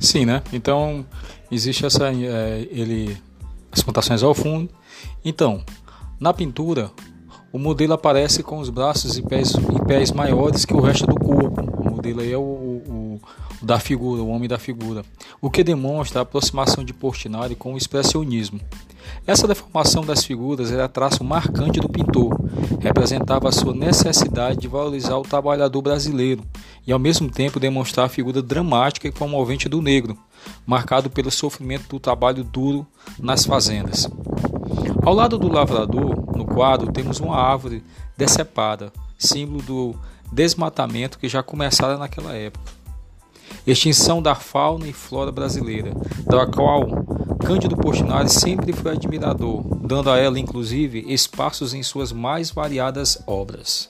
Sim, né? Então existe essa é, ele as pontuações ao fundo. Então, na pintura, o modelo aparece com os braços e pés, e pés maiores que o resto do corpo. O modelo aí é o, o, o da figura, o homem da figura, o que demonstra a aproximação de Portinari com o expressionismo. Essa deformação das figuras era traço marcante do pintor, representava a sua necessidade de valorizar o trabalhador brasileiro e ao mesmo tempo demonstrar a figura dramática e comovente do negro, marcado pelo sofrimento do trabalho duro nas fazendas. Ao lado do lavrador, no quadro, temos uma árvore decepada, símbolo do desmatamento que já começara naquela época. Extinção da fauna e flora brasileira, da qual Cândido Portinari sempre foi admirador, dando a ela, inclusive, espaços em suas mais variadas obras.